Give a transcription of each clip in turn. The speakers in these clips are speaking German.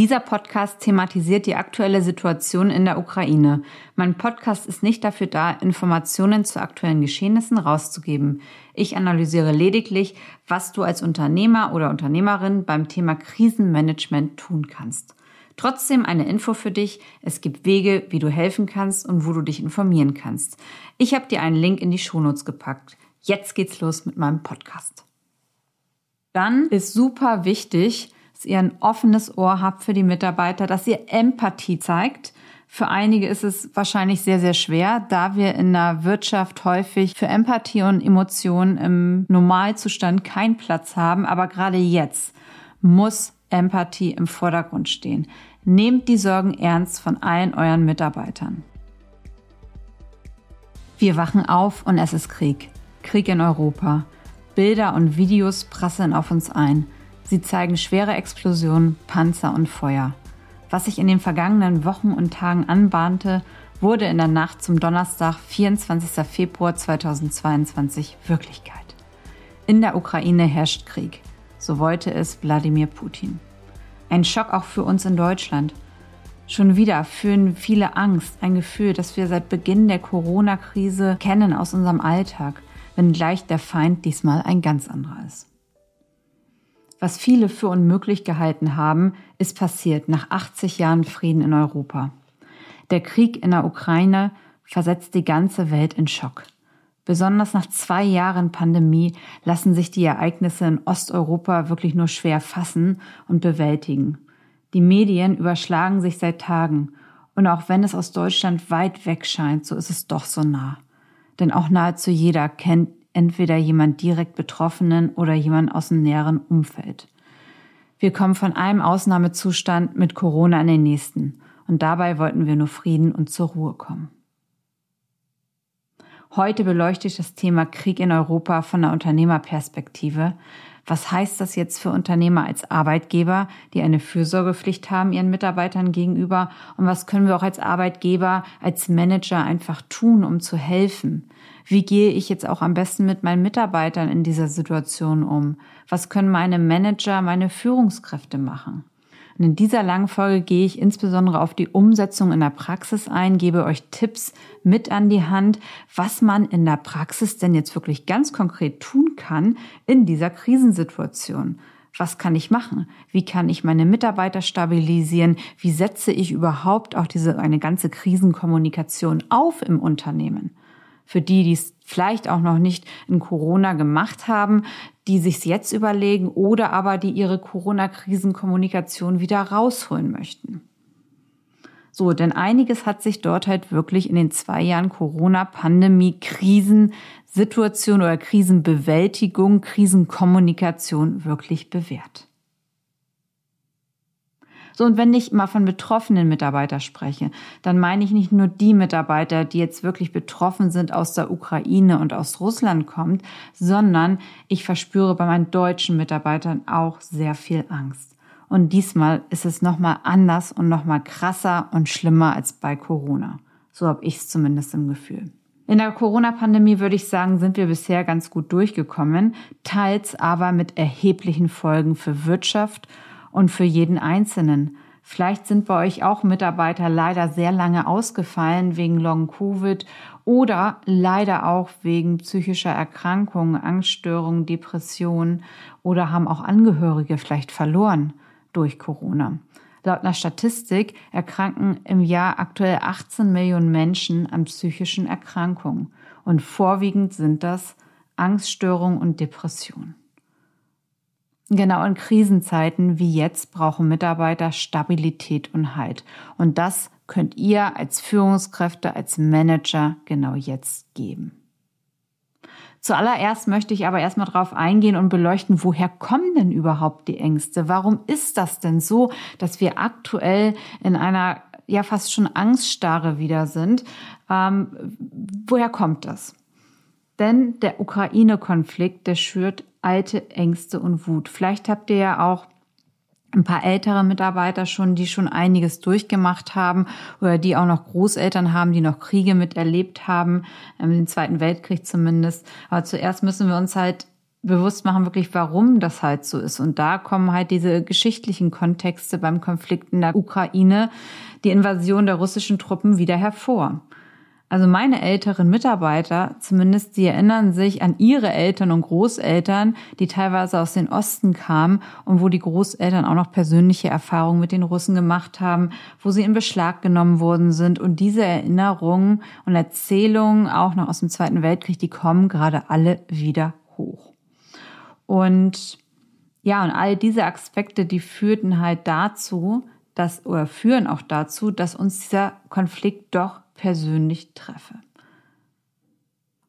Dieser Podcast thematisiert die aktuelle Situation in der Ukraine. Mein Podcast ist nicht dafür da, Informationen zu aktuellen Geschehnissen rauszugeben. Ich analysiere lediglich, was du als Unternehmer oder Unternehmerin beim Thema Krisenmanagement tun kannst. Trotzdem eine Info für dich. Es gibt Wege, wie du helfen kannst und wo du dich informieren kannst. Ich habe dir einen Link in die Shownotes gepackt. Jetzt geht's los mit meinem Podcast. Dann ist super wichtig, dass ihr ein offenes Ohr habt für die Mitarbeiter, dass ihr Empathie zeigt. Für einige ist es wahrscheinlich sehr, sehr schwer, da wir in der Wirtschaft häufig für Empathie und Emotionen im Normalzustand keinen Platz haben. Aber gerade jetzt muss Empathie im Vordergrund stehen. Nehmt die Sorgen ernst von allen euren Mitarbeitern. Wir wachen auf und es ist Krieg. Krieg in Europa. Bilder und Videos prasseln auf uns ein. Sie zeigen schwere Explosionen, Panzer und Feuer. Was sich in den vergangenen Wochen und Tagen anbahnte, wurde in der Nacht zum Donnerstag, 24. Februar 2022 Wirklichkeit. In der Ukraine herrscht Krieg. So wollte es Wladimir Putin. Ein Schock auch für uns in Deutschland. Schon wieder fühlen viele Angst, ein Gefühl, das wir seit Beginn der Corona-Krise kennen aus unserem Alltag, wenngleich der Feind diesmal ein ganz anderer ist. Was viele für unmöglich gehalten haben, ist passiert nach 80 Jahren Frieden in Europa. Der Krieg in der Ukraine versetzt die ganze Welt in Schock. Besonders nach zwei Jahren Pandemie lassen sich die Ereignisse in Osteuropa wirklich nur schwer fassen und bewältigen. Die Medien überschlagen sich seit Tagen. Und auch wenn es aus Deutschland weit weg scheint, so ist es doch so nah. Denn auch nahezu jeder kennt entweder jemand direkt Betroffenen oder jemand aus dem näheren Umfeld. Wir kommen von einem Ausnahmezustand mit Corona in den nächsten. Und dabei wollten wir nur Frieden und zur Ruhe kommen. Heute beleuchte ich das Thema Krieg in Europa von der Unternehmerperspektive. Was heißt das jetzt für Unternehmer als Arbeitgeber, die eine Fürsorgepflicht haben ihren Mitarbeitern gegenüber? Und was können wir auch als Arbeitgeber, als Manager einfach tun, um zu helfen? Wie gehe ich jetzt auch am besten mit meinen Mitarbeitern in dieser Situation um? Was können meine Manager, meine Führungskräfte machen? Und in dieser langen Folge gehe ich insbesondere auf die Umsetzung in der Praxis ein, gebe euch Tipps mit an die Hand, was man in der Praxis denn jetzt wirklich ganz konkret tun kann in dieser Krisensituation. Was kann ich machen? Wie kann ich meine Mitarbeiter stabilisieren? Wie setze ich überhaupt auch diese eine ganze Krisenkommunikation auf im Unternehmen? Für die, die es vielleicht auch noch nicht in Corona gemacht haben, die sich jetzt überlegen oder aber die ihre Corona-Krisenkommunikation wieder rausholen möchten. So, denn einiges hat sich dort halt wirklich in den zwei Jahren Corona-Pandemie, Krisensituation oder Krisenbewältigung, Krisenkommunikation wirklich bewährt. So, und wenn ich mal von betroffenen Mitarbeitern spreche, dann meine ich nicht nur die Mitarbeiter, die jetzt wirklich betroffen sind aus der Ukraine und aus Russland kommt, sondern ich verspüre bei meinen deutschen Mitarbeitern auch sehr viel Angst. Und diesmal ist es nochmal anders und nochmal krasser und schlimmer als bei Corona. So habe ich es zumindest im Gefühl. In der Corona-Pandemie würde ich sagen, sind wir bisher ganz gut durchgekommen, teils aber mit erheblichen Folgen für Wirtschaft und für jeden Einzelnen. Vielleicht sind bei euch auch Mitarbeiter leider sehr lange ausgefallen wegen Long-Covid oder leider auch wegen psychischer Erkrankungen, Angststörungen, Depressionen oder haben auch Angehörige vielleicht verloren durch Corona. Laut einer Statistik erkranken im Jahr aktuell 18 Millionen Menschen an psychischen Erkrankungen und vorwiegend sind das Angststörungen und Depressionen. Genau in Krisenzeiten wie jetzt brauchen Mitarbeiter Stabilität und Halt. Und das könnt ihr als Führungskräfte, als Manager genau jetzt geben. Zuallererst möchte ich aber erstmal darauf eingehen und beleuchten, woher kommen denn überhaupt die Ängste? Warum ist das denn so, dass wir aktuell in einer ja fast schon Angststarre wieder sind? Ähm, woher kommt das? Denn der Ukraine-Konflikt, der schürt alte Ängste und Wut. Vielleicht habt ihr ja auch ein paar ältere Mitarbeiter schon, die schon einiges durchgemacht haben oder die auch noch Großeltern haben, die noch Kriege miterlebt haben, ähm, den Zweiten Weltkrieg zumindest. Aber zuerst müssen wir uns halt bewusst machen, wirklich, warum das halt so ist. Und da kommen halt diese geschichtlichen Kontexte beim Konflikt in der Ukraine, die Invasion der russischen Truppen wieder hervor. Also meine älteren Mitarbeiter, zumindest, die erinnern sich an ihre Eltern und Großeltern, die teilweise aus den Osten kamen und wo die Großeltern auch noch persönliche Erfahrungen mit den Russen gemacht haben, wo sie in Beschlag genommen worden sind. Und diese Erinnerungen und Erzählungen auch noch aus dem Zweiten Weltkrieg, die kommen gerade alle wieder hoch. Und ja, und all diese Aspekte, die führten halt dazu, dass, oder führen auch dazu, dass uns dieser Konflikt doch persönlich treffe.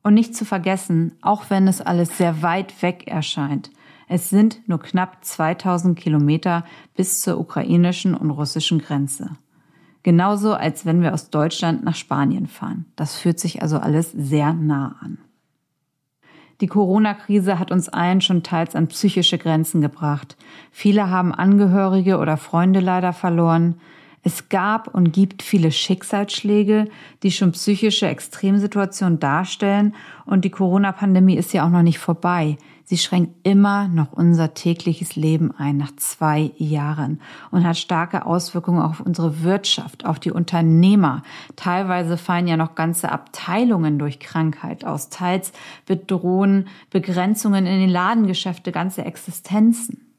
Und nicht zu vergessen, auch wenn es alles sehr weit weg erscheint, es sind nur knapp 2000 Kilometer bis zur ukrainischen und russischen Grenze. Genauso als wenn wir aus Deutschland nach Spanien fahren. Das fühlt sich also alles sehr nah an. Die Corona-Krise hat uns allen schon teils an psychische Grenzen gebracht. Viele haben Angehörige oder Freunde leider verloren. Es gab und gibt viele Schicksalsschläge, die schon psychische Extremsituationen darstellen und die Corona-Pandemie ist ja auch noch nicht vorbei. Sie schränkt immer noch unser tägliches Leben ein nach zwei Jahren und hat starke Auswirkungen auf unsere Wirtschaft, auf die Unternehmer. Teilweise fallen ja noch ganze Abteilungen durch Krankheit aus. Teils bedrohen Begrenzungen in den Ladengeschäfte ganze Existenzen.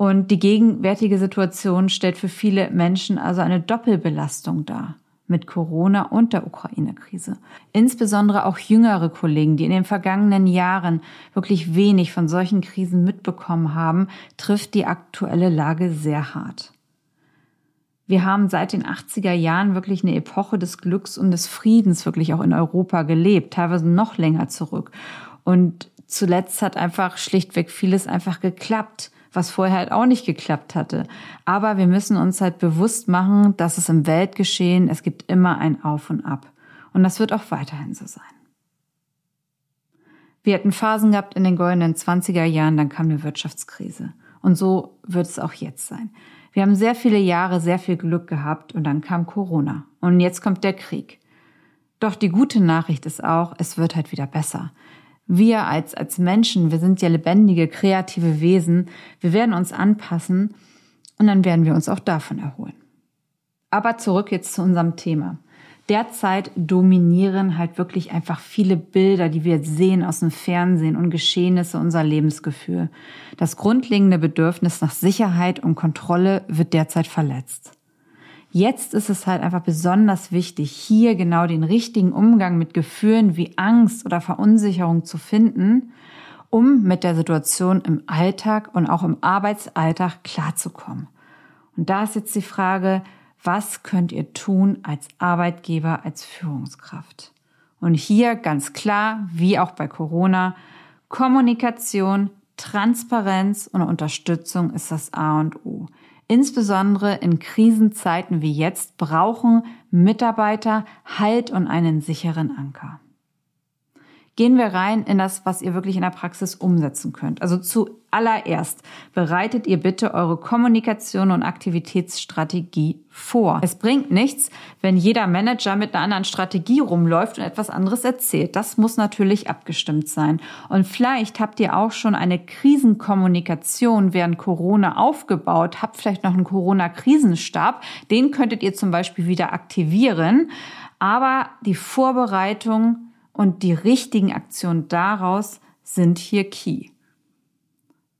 Und die gegenwärtige Situation stellt für viele Menschen also eine Doppelbelastung dar mit Corona und der Ukraine-Krise. Insbesondere auch jüngere Kollegen, die in den vergangenen Jahren wirklich wenig von solchen Krisen mitbekommen haben, trifft die aktuelle Lage sehr hart. Wir haben seit den 80er Jahren wirklich eine Epoche des Glücks und des Friedens wirklich auch in Europa gelebt, teilweise noch länger zurück. Und zuletzt hat einfach schlichtweg vieles einfach geklappt was vorher halt auch nicht geklappt hatte. Aber wir müssen uns halt bewusst machen, dass es im Weltgeschehen, es gibt immer ein Auf und Ab. Und das wird auch weiterhin so sein. Wir hatten Phasen gehabt in den goldenen 20er Jahren, dann kam eine Wirtschaftskrise. Und so wird es auch jetzt sein. Wir haben sehr viele Jahre sehr viel Glück gehabt und dann kam Corona. Und jetzt kommt der Krieg. Doch die gute Nachricht ist auch, es wird halt wieder besser wir als, als Menschen, wir sind ja lebendige, kreative Wesen, wir werden uns anpassen und dann werden wir uns auch davon erholen. Aber zurück jetzt zu unserem Thema. Derzeit dominieren halt wirklich einfach viele Bilder, die wir sehen aus dem Fernsehen und Geschehnisse unser Lebensgefühl. Das grundlegende Bedürfnis nach Sicherheit und Kontrolle wird derzeit verletzt. Jetzt ist es halt einfach besonders wichtig, hier genau den richtigen Umgang mit Gefühlen wie Angst oder Verunsicherung zu finden, um mit der Situation im Alltag und auch im Arbeitsalltag klarzukommen. Und da ist jetzt die Frage, was könnt ihr tun als Arbeitgeber, als Führungskraft? Und hier ganz klar, wie auch bei Corona, Kommunikation, Transparenz und Unterstützung ist das A und O. Insbesondere in Krisenzeiten wie jetzt brauchen Mitarbeiter Halt und einen sicheren Anker. Gehen wir rein in das, was ihr wirklich in der Praxis umsetzen könnt. Also zuallererst bereitet ihr bitte eure Kommunikation und Aktivitätsstrategie vor. Es bringt nichts, wenn jeder Manager mit einer anderen Strategie rumläuft und etwas anderes erzählt. Das muss natürlich abgestimmt sein. Und vielleicht habt ihr auch schon eine Krisenkommunikation während Corona aufgebaut, habt vielleicht noch einen Corona-Krisenstab. Den könntet ihr zum Beispiel wieder aktivieren. Aber die Vorbereitung und die richtigen Aktionen daraus sind hier key.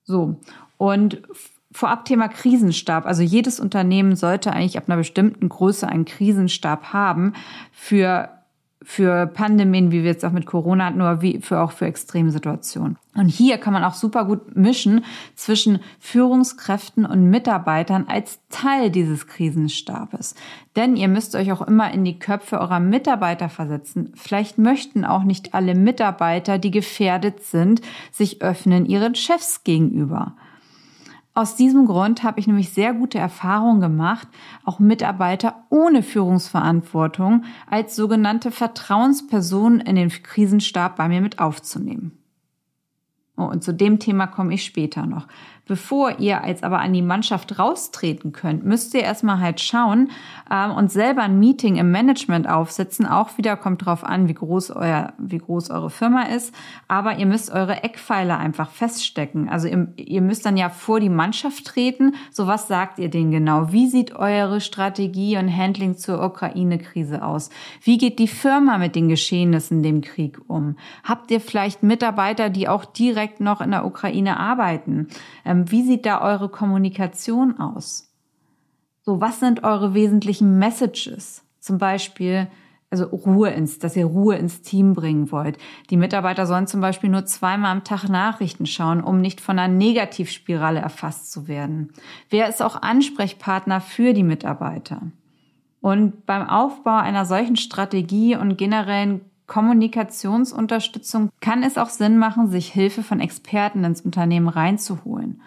So. Und vorab Thema Krisenstab. Also jedes Unternehmen sollte eigentlich ab einer bestimmten Größe einen Krisenstab haben für für Pandemien, wie wir jetzt auch mit Corona hatten, oder wie für auch für Extremsituationen. Und hier kann man auch super gut mischen zwischen Führungskräften und Mitarbeitern als Teil dieses Krisenstabes. Denn ihr müsst euch auch immer in die Köpfe eurer Mitarbeiter versetzen. Vielleicht möchten auch nicht alle Mitarbeiter, die gefährdet sind, sich öffnen ihren Chefs gegenüber. Aus diesem Grund habe ich nämlich sehr gute Erfahrungen gemacht, auch Mitarbeiter ohne Führungsverantwortung als sogenannte Vertrauenspersonen in den Krisenstab bei mir mit aufzunehmen. Oh, und zu dem Thema komme ich später noch. Bevor ihr jetzt aber an die Mannschaft raustreten könnt, müsst ihr erstmal halt schauen ähm, und selber ein Meeting im Management aufsetzen. Auch wieder kommt drauf an, wie groß euer, wie groß eure Firma ist. Aber ihr müsst eure Eckpfeiler einfach feststecken. Also ihr, ihr müsst dann ja vor die Mannschaft treten. So was sagt ihr denen genau? Wie sieht eure Strategie und Handling zur Ukraine-Krise aus? Wie geht die Firma mit den Geschehnissen dem Krieg um? Habt ihr vielleicht Mitarbeiter, die auch direkt noch in der Ukraine arbeiten? Ähm, wie sieht da eure Kommunikation aus? So, was sind eure wesentlichen Messages? Zum Beispiel, also Ruhe ins, dass ihr Ruhe ins Team bringen wollt. Die Mitarbeiter sollen zum Beispiel nur zweimal am Tag Nachrichten schauen, um nicht von einer Negativspirale erfasst zu werden. Wer ist auch Ansprechpartner für die Mitarbeiter? Und beim Aufbau einer solchen Strategie und generellen Kommunikationsunterstützung kann es auch Sinn machen, sich Hilfe von Experten ins Unternehmen reinzuholen.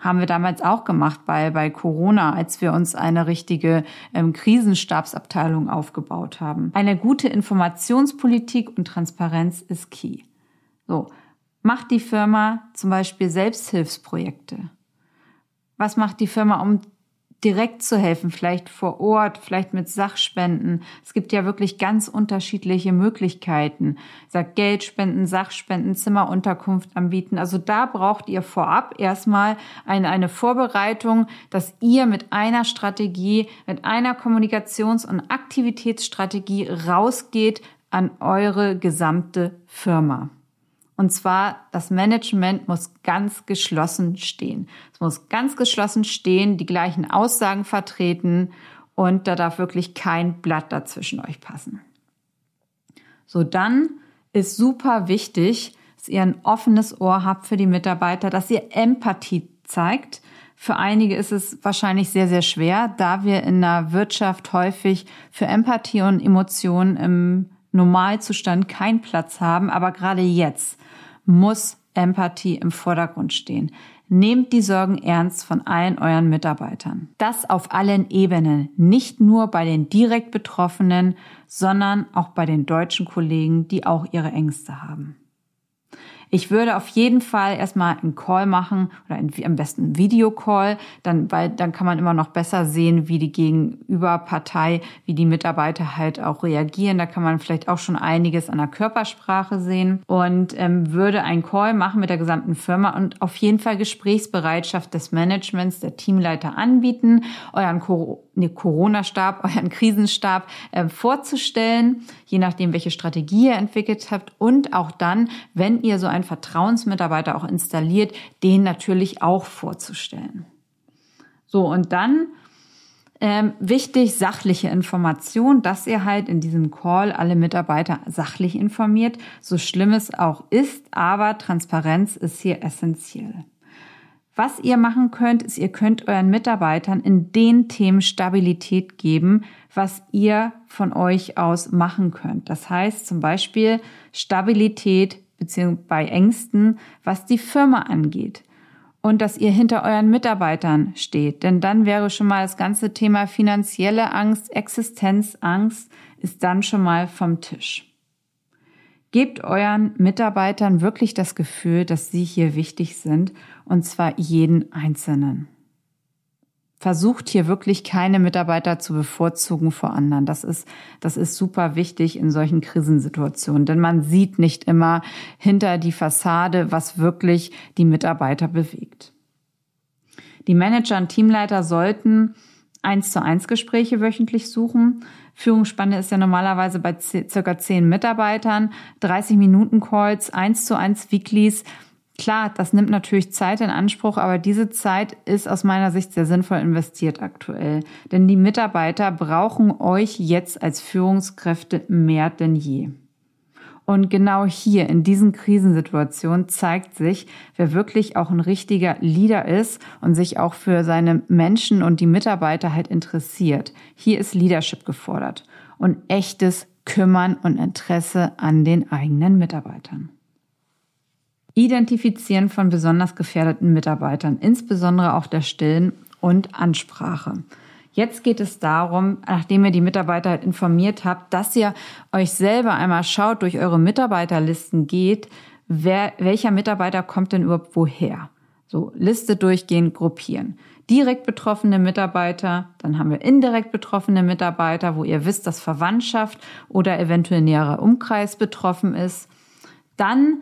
Haben wir damals auch gemacht bei, bei Corona, als wir uns eine richtige ähm, Krisenstabsabteilung aufgebaut haben. Eine gute Informationspolitik und Transparenz ist key. So, macht die Firma zum Beispiel Selbsthilfsprojekte? Was macht die Firma, um direkt zu helfen, vielleicht vor Ort, vielleicht mit Sachspenden. Es gibt ja wirklich ganz unterschiedliche Möglichkeiten. Ich sag Geldspenden, Sachspenden, Zimmerunterkunft anbieten. Also da braucht ihr vorab erstmal eine, eine Vorbereitung, dass ihr mit einer Strategie, mit einer Kommunikations- und Aktivitätsstrategie rausgeht an eure gesamte Firma. Und zwar, das Management muss ganz geschlossen stehen. Es muss ganz geschlossen stehen, die gleichen Aussagen vertreten und da darf wirklich kein Blatt dazwischen euch passen. So, dann ist super wichtig, dass ihr ein offenes Ohr habt für die Mitarbeiter, dass ihr Empathie zeigt. Für einige ist es wahrscheinlich sehr, sehr schwer, da wir in der Wirtschaft häufig für Empathie und Emotionen im Normalzustand keinen Platz haben. Aber gerade jetzt muss Empathie im Vordergrund stehen. Nehmt die Sorgen ernst von allen euren Mitarbeitern. Das auf allen Ebenen, nicht nur bei den direkt Betroffenen, sondern auch bei den deutschen Kollegen, die auch ihre Ängste haben. Ich würde auf jeden Fall erstmal einen Call machen oder am besten einen Videocall, dann, weil dann kann man immer noch besser sehen, wie die Gegenüberpartei, wie die Mitarbeiter halt auch reagieren. Da kann man vielleicht auch schon einiges an der Körpersprache sehen und ähm, würde einen Call machen mit der gesamten Firma und auf jeden Fall Gesprächsbereitschaft des Managements, der Teamleiter anbieten, euren Corona-Stab, euren Krisenstab äh, vorzustellen, je nachdem, welche Strategie ihr entwickelt habt und auch dann, wenn ihr so einen Vertrauensmitarbeiter auch installiert, den natürlich auch vorzustellen. So, und dann ähm, wichtig, sachliche Information, dass ihr halt in diesem Call alle Mitarbeiter sachlich informiert, so schlimm es auch ist, aber Transparenz ist hier essentiell. Was ihr machen könnt, ist, ihr könnt euren Mitarbeitern in den Themen Stabilität geben, was ihr von euch aus machen könnt. Das heißt zum Beispiel Stabilität beziehungsweise bei Ängsten, was die Firma angeht. Und dass ihr hinter euren Mitarbeitern steht. Denn dann wäre schon mal das ganze Thema finanzielle Angst, Existenzangst ist dann schon mal vom Tisch. Gebt euren Mitarbeitern wirklich das Gefühl, dass sie hier wichtig sind, und zwar jeden Einzelnen. Versucht hier wirklich keine Mitarbeiter zu bevorzugen vor anderen. Das ist, das ist super wichtig in solchen Krisensituationen, denn man sieht nicht immer hinter die Fassade, was wirklich die Mitarbeiter bewegt. Die Manager und Teamleiter sollten eins zu eins Gespräche wöchentlich suchen. Führungsspanne ist ja normalerweise bei circa zehn Mitarbeitern, 30 Minuten Calls, eins zu eins Weeklies. Klar, das nimmt natürlich Zeit in Anspruch, aber diese Zeit ist aus meiner Sicht sehr sinnvoll investiert aktuell. Denn die Mitarbeiter brauchen euch jetzt als Führungskräfte mehr denn je. Und genau hier in diesen Krisensituationen zeigt sich, wer wirklich auch ein richtiger Leader ist und sich auch für seine Menschen und die Mitarbeiter halt interessiert. Hier ist Leadership gefordert und echtes Kümmern und Interesse an den eigenen Mitarbeitern. Identifizieren von besonders gefährdeten Mitarbeitern, insbesondere auch der Stillen und Ansprache. Jetzt geht es darum, nachdem ihr die Mitarbeiter halt informiert habt, dass ihr euch selber einmal schaut, durch eure Mitarbeiterlisten geht, wer, welcher Mitarbeiter kommt denn überhaupt woher? So, Liste durchgehen, gruppieren. Direkt betroffene Mitarbeiter, dann haben wir indirekt betroffene Mitarbeiter, wo ihr wisst, dass Verwandtschaft oder eventuell näherer Umkreis betroffen ist. Dann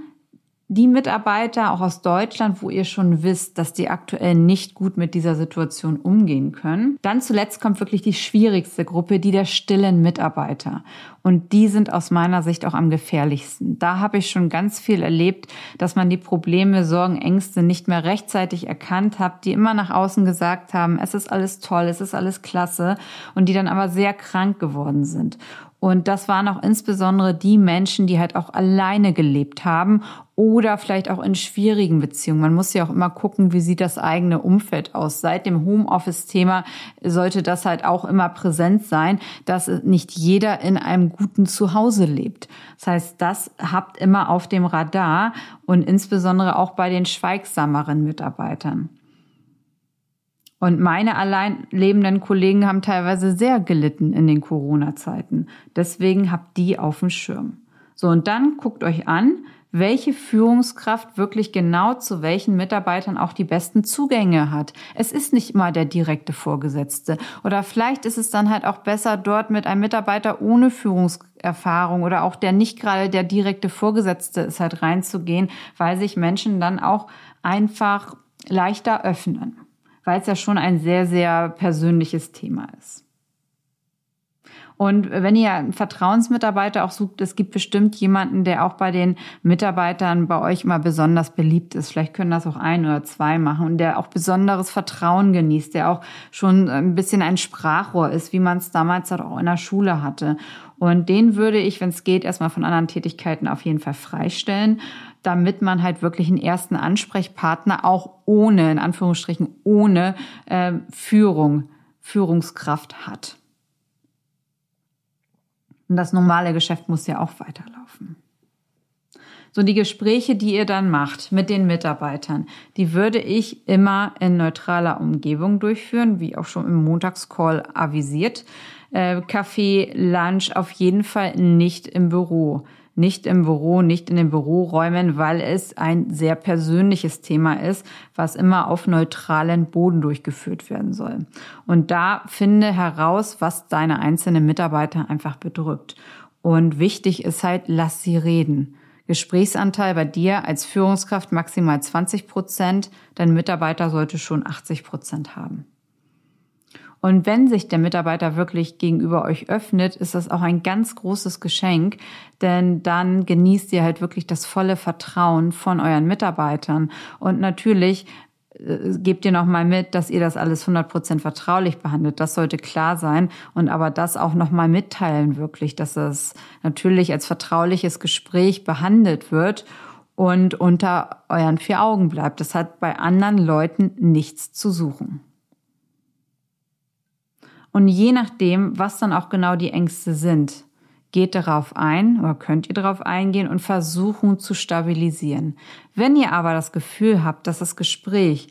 die Mitarbeiter auch aus Deutschland, wo ihr schon wisst, dass die aktuell nicht gut mit dieser Situation umgehen können. Dann zuletzt kommt wirklich die schwierigste Gruppe, die der stillen Mitarbeiter. Und die sind aus meiner Sicht auch am gefährlichsten. Da habe ich schon ganz viel erlebt, dass man die Probleme, Sorgen, Ängste nicht mehr rechtzeitig erkannt hat, die immer nach außen gesagt haben, es ist alles toll, es ist alles klasse und die dann aber sehr krank geworden sind. Und das waren auch insbesondere die Menschen, die halt auch alleine gelebt haben oder vielleicht auch in schwierigen Beziehungen. Man muss ja auch immer gucken, wie sieht das eigene Umfeld aus. Seit dem Homeoffice-Thema sollte das halt auch immer präsent sein, dass nicht jeder in einem guten Zuhause lebt. Das heißt, das habt immer auf dem Radar und insbesondere auch bei den schweigsameren Mitarbeitern. Und meine allein lebenden Kollegen haben teilweise sehr gelitten in den Corona-Zeiten. Deswegen habt die auf dem Schirm. So, und dann guckt euch an, welche Führungskraft wirklich genau zu welchen Mitarbeitern auch die besten Zugänge hat. Es ist nicht immer der direkte Vorgesetzte. Oder vielleicht ist es dann halt auch besser, dort mit einem Mitarbeiter ohne Führungserfahrung oder auch der nicht gerade der direkte Vorgesetzte ist halt reinzugehen, weil sich Menschen dann auch einfach leichter öffnen weil es ja schon ein sehr, sehr persönliches Thema ist. Und wenn ihr einen Vertrauensmitarbeiter auch sucht, es gibt bestimmt jemanden, der auch bei den Mitarbeitern bei euch immer besonders beliebt ist. Vielleicht können das auch ein oder zwei machen und der auch besonderes Vertrauen genießt, der auch schon ein bisschen ein Sprachrohr ist, wie man es damals halt auch in der Schule hatte. Und den würde ich, wenn es geht, erstmal von anderen Tätigkeiten auf jeden Fall freistellen damit man halt wirklich einen ersten Ansprechpartner auch ohne, in Anführungsstrichen, ohne äh, Führung, Führungskraft hat. Und das normale Geschäft muss ja auch weiterlaufen. So die Gespräche, die ihr dann macht mit den Mitarbeitern, die würde ich immer in neutraler Umgebung durchführen, wie auch schon im Montagscall avisiert. Äh, Kaffee, Lunch auf jeden Fall nicht im Büro nicht im Büro, nicht in den Büroräumen, weil es ein sehr persönliches Thema ist, was immer auf neutralen Boden durchgeführt werden soll. Und da finde heraus, was deine einzelnen Mitarbeiter einfach bedrückt. Und wichtig ist halt, lass sie reden. Gesprächsanteil bei dir als Führungskraft maximal 20 Prozent, dein Mitarbeiter sollte schon 80 Prozent haben. Und wenn sich der Mitarbeiter wirklich gegenüber euch öffnet, ist das auch ein ganz großes Geschenk, denn dann genießt ihr halt wirklich das volle Vertrauen von euren Mitarbeitern. Und natürlich äh, gebt ihr nochmal mit, dass ihr das alles 100% vertraulich behandelt. Das sollte klar sein. Und aber das auch nochmal mitteilen wirklich, dass es natürlich als vertrauliches Gespräch behandelt wird und unter euren vier Augen bleibt. Das hat bei anderen Leuten nichts zu suchen. Und je nachdem, was dann auch genau die Ängste sind, geht darauf ein oder könnt ihr darauf eingehen und versuchen zu stabilisieren. Wenn ihr aber das Gefühl habt, dass das Gespräch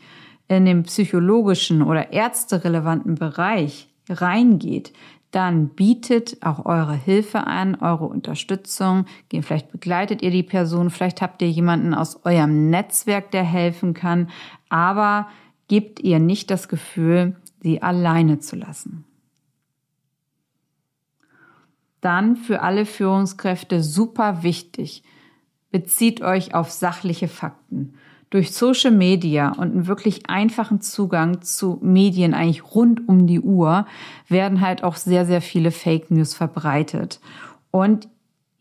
in den psychologischen oder ärzterelevanten Bereich reingeht, dann bietet auch eure Hilfe an, eure Unterstützung. Vielleicht begleitet ihr die Person, vielleicht habt ihr jemanden aus eurem Netzwerk, der helfen kann, aber gebt ihr nicht das Gefühl, sie alleine zu lassen dann für alle Führungskräfte super wichtig. Bezieht euch auf sachliche Fakten. Durch Social Media und einen wirklich einfachen Zugang zu Medien eigentlich rund um die Uhr werden halt auch sehr, sehr viele Fake News verbreitet. Und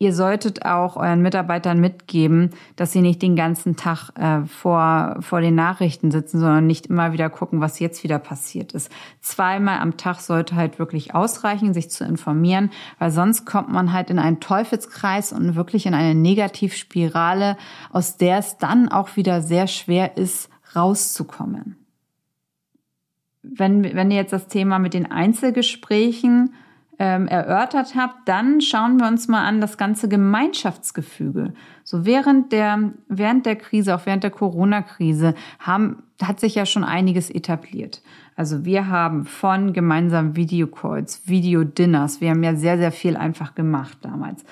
Ihr solltet auch euren Mitarbeitern mitgeben, dass sie nicht den ganzen Tag äh, vor, vor den Nachrichten sitzen, sondern nicht immer wieder gucken, was jetzt wieder passiert ist. Zweimal am Tag sollte halt wirklich ausreichen, sich zu informieren, weil sonst kommt man halt in einen Teufelskreis und wirklich in eine Negativspirale, aus der es dann auch wieder sehr schwer ist, rauszukommen. Wenn, wenn ihr jetzt das Thema mit den Einzelgesprächen ähm, erörtert habt, dann schauen wir uns mal an das ganze Gemeinschaftsgefüge. So während der, während der Krise, auch während der Corona-Krise, haben, hat sich ja schon einiges etabliert. Also wir haben von gemeinsamen Videocalls, Videodinners, wir haben ja sehr, sehr viel einfach gemacht damals.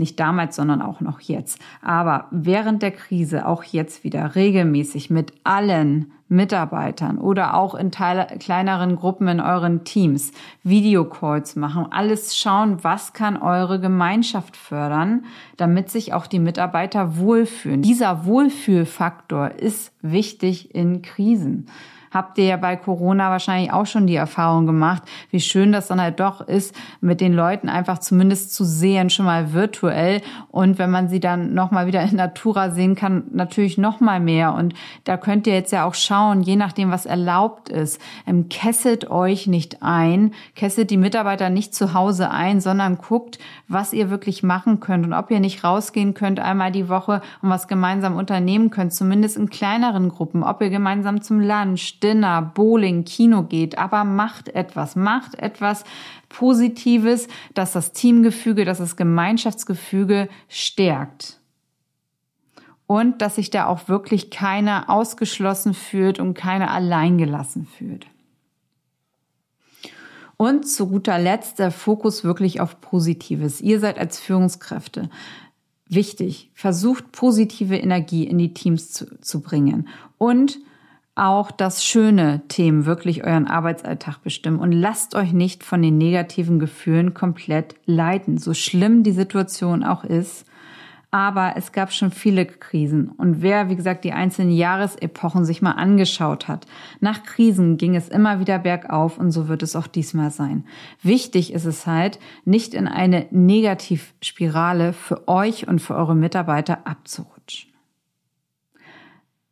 Nicht damals, sondern auch noch jetzt. Aber während der Krise, auch jetzt wieder regelmäßig mit allen Mitarbeitern oder auch in kleineren Gruppen in euren Teams Videocalls machen, alles schauen, was kann eure Gemeinschaft fördern, damit sich auch die Mitarbeiter wohlfühlen. Dieser Wohlfühlfaktor ist wichtig in Krisen habt ihr ja bei Corona wahrscheinlich auch schon die Erfahrung gemacht, wie schön das dann halt doch ist, mit den Leuten einfach zumindest zu sehen, schon mal virtuell. Und wenn man sie dann nochmal wieder in Natura sehen kann, natürlich nochmal mehr. Und da könnt ihr jetzt ja auch schauen, je nachdem, was erlaubt ist, ähm, kesselt euch nicht ein, kesselt die Mitarbeiter nicht zu Hause ein, sondern guckt, was ihr wirklich machen könnt und ob ihr nicht rausgehen könnt einmal die Woche und was gemeinsam unternehmen könnt, zumindest in kleineren Gruppen, ob ihr gemeinsam zum Lunch, Dinner, Bowling, Kino geht, aber macht etwas, macht etwas Positives, das das Teamgefüge, das das Gemeinschaftsgefüge stärkt. Und dass sich da auch wirklich keiner ausgeschlossen fühlt und keiner alleingelassen fühlt. Und zu guter Letzt der Fokus wirklich auf Positives. Ihr seid als Führungskräfte wichtig. Versucht positive Energie in die Teams zu, zu bringen. Und auch das schöne Themen wirklich euren Arbeitsalltag bestimmen und lasst euch nicht von den negativen Gefühlen komplett leiten, so schlimm die Situation auch ist. Aber es gab schon viele Krisen. Und wer, wie gesagt, die einzelnen Jahresepochen sich mal angeschaut hat, nach Krisen ging es immer wieder bergauf und so wird es auch diesmal sein. Wichtig ist es halt, nicht in eine Negativspirale für euch und für eure Mitarbeiter abzurutschen.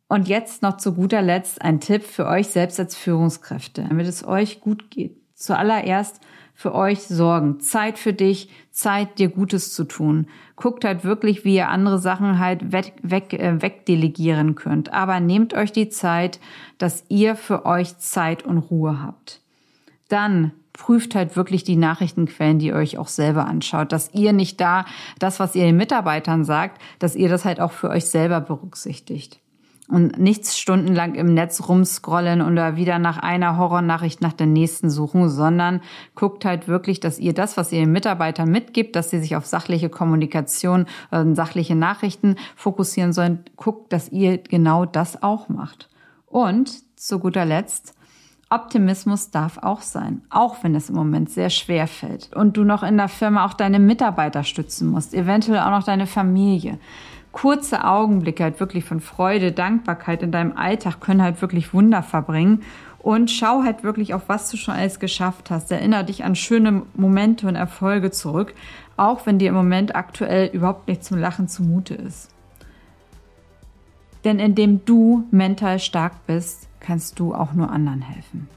Und jetzt noch zu guter Letzt ein Tipp für euch selbst als Führungskräfte, damit es euch gut geht. Zuallererst für euch sorgen. Zeit für dich, Zeit, dir Gutes zu tun. Guckt halt wirklich, wie ihr andere Sachen halt weg, weg, äh, wegdelegieren könnt. Aber nehmt euch die Zeit, dass ihr für euch Zeit und Ruhe habt. Dann prüft halt wirklich die Nachrichtenquellen, die ihr euch auch selber anschaut, dass ihr nicht da das, was ihr den Mitarbeitern sagt, dass ihr das halt auch für euch selber berücksichtigt und nichts stundenlang im Netz rumscrollen oder wieder nach einer Horrornachricht nach der nächsten suchen, sondern guckt halt wirklich, dass ihr das, was ihr den Mitarbeitern mitgibt, dass sie sich auf sachliche Kommunikation, äh, sachliche Nachrichten fokussieren sollen, guckt, dass ihr genau das auch macht. Und zu guter Letzt, Optimismus darf auch sein, auch wenn es im Moment sehr schwer fällt und du noch in der Firma auch deine Mitarbeiter stützen musst, eventuell auch noch deine Familie kurze Augenblicke halt wirklich von Freude, Dankbarkeit in deinem Alltag können halt wirklich Wunder verbringen. Und schau halt wirklich auf, was du schon alles geschafft hast. Erinnere dich an schöne Momente und Erfolge zurück, auch wenn dir im Moment aktuell überhaupt nicht zum Lachen zumute ist. Denn indem du mental stark bist, kannst du auch nur anderen helfen.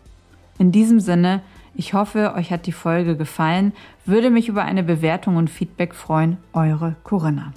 In diesem Sinne, ich hoffe, euch hat die Folge gefallen, würde mich über eine Bewertung und Feedback freuen. Eure Corinna.